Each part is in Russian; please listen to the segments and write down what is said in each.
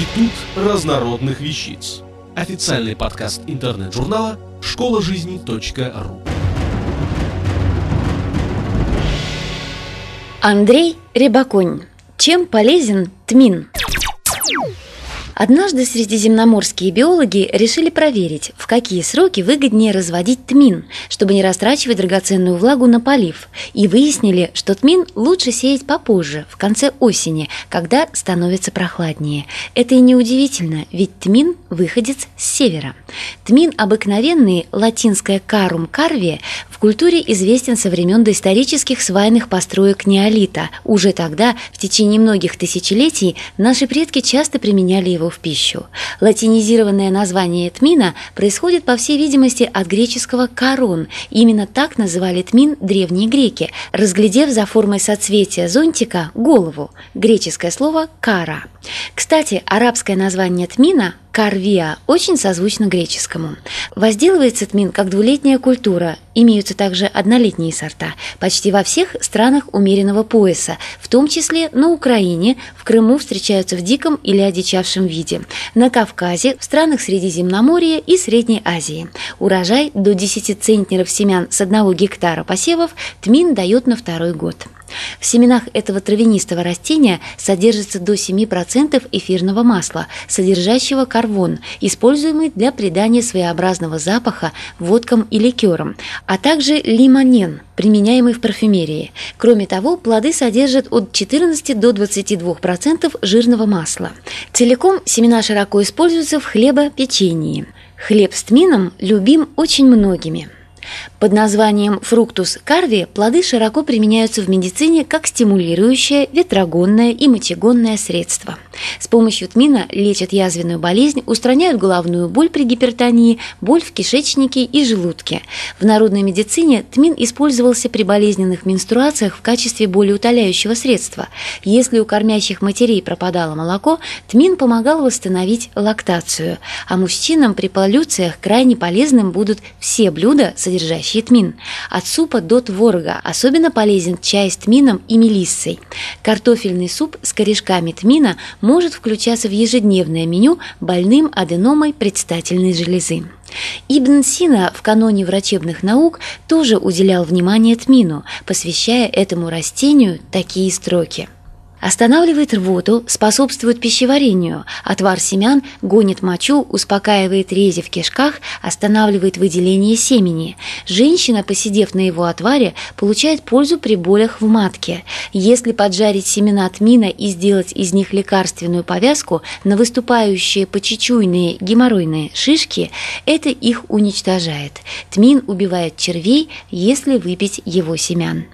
Институт разнородных вещиц. Официальный подкаст интернет-журнала школа жизни.ру. Андрей Рябаконь. Чем полезен тмин? Однажды средиземноморские биологи решили проверить, в какие сроки выгоднее разводить тмин, чтобы не растрачивать драгоценную влагу на полив, и выяснили, что тмин лучше сеять попозже, в конце осени, когда становится прохладнее. Это и неудивительно, ведь тмин – выходец с севера. Тмин обыкновенный, латинское «карум карвия», в культуре известен со времен доисторических свайных построек неолита. Уже тогда, в течение многих тысячелетий, наши предки часто применяли его в пищу. Латинизированное название тмина происходит, по всей видимости, от греческого «корон». Именно так называли тмин древние греки, разглядев за формой соцветия зонтика голову, греческое слово «кара». Кстати, арабское название тмина Карвия очень созвучно греческому. Возделывается тмин как двулетняя культура, имеются также однолетние сорта, почти во всех странах умеренного пояса, в том числе на Украине, в Крыму встречаются в диком или одичавшем виде, на Кавказе, в странах Средиземноморья и Средней Азии. Урожай до 10 центнеров семян с одного гектара посевов тмин дает на второй год. В семенах этого травянистого растения содержится до 7% эфирного масла, содержащего карвон, используемый для придания своеобразного запаха водкам и ликерам, а также лимонен, применяемый в парфюмерии. Кроме того, плоды содержат от 14 до 22% жирного масла. Целиком семена широко используются в хлебопечении. Хлеб с тмином любим очень многими. Под названием фруктус карви плоды широко применяются в медицине как стимулирующее, ветрогонное и мочегонное средство. С помощью тмина лечат язвенную болезнь, устраняют головную боль при гипертонии, боль в кишечнике и желудке. В народной медицине тмин использовался при болезненных менструациях в качестве болеутоляющего средства. Если у кормящих матерей пропадало молоко, тмин помогал восстановить лактацию. А мужчинам при полюциях крайне полезным будут все блюда, содержащие тмин. От супа до творога особенно полезен чай с тмином и мелиссой. Картофельный суп с корешками тмина может включаться в ежедневное меню больным аденомой предстательной железы. Ибн Сина в каноне врачебных наук тоже уделял внимание тмину, посвящая этому растению такие строки – Останавливает рвоту, способствует пищеварению. Отвар семян гонит мочу, успокаивает рези в кишках, останавливает выделение семени. Женщина, посидев на его отваре, получает пользу при болях в матке. Если поджарить семена тмина и сделать из них лекарственную повязку на выступающие почечуйные геморройные шишки, это их уничтожает. Тмин убивает червей, если выпить его семян.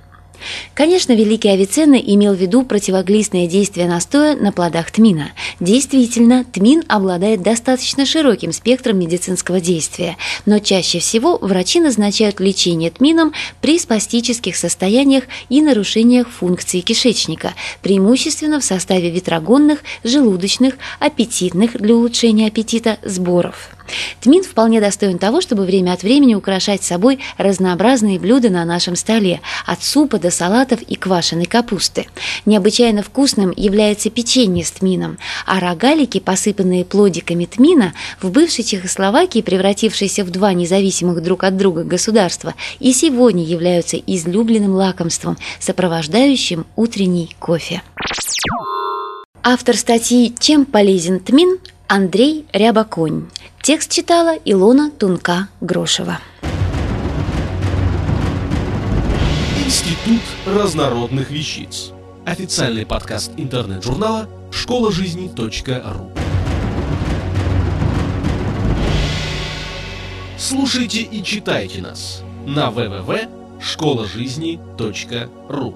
Конечно, великий Авиценна имел в виду противоглистное действие настоя на плодах тмина. Действительно, тмин обладает достаточно широким спектром медицинского действия, но чаще всего врачи назначают лечение тмином при спастических состояниях и нарушениях функции кишечника, преимущественно в составе ветрогонных, желудочных, аппетитных для улучшения аппетита сборов. Тмин вполне достоин того, чтобы время от времени украшать собой разнообразные блюда на нашем столе, от супа до салатов и квашеной капусты. Необычайно вкусным является печенье с тмином, а рогалики, посыпанные плодиками тмина, в бывшей Чехословакии, превратившейся в два независимых друг от друга государства, и сегодня являются излюбленным лакомством, сопровождающим утренний кофе. Автор статьи «Чем полезен тмин» Андрей Рябаконь. Текст читала Илона Тунка-Грошева. Институт разнородных вещиц. Официальный подкаст интернет-журнала школа жизни.ру. Слушайте и читайте нас на www.школажизни.ру.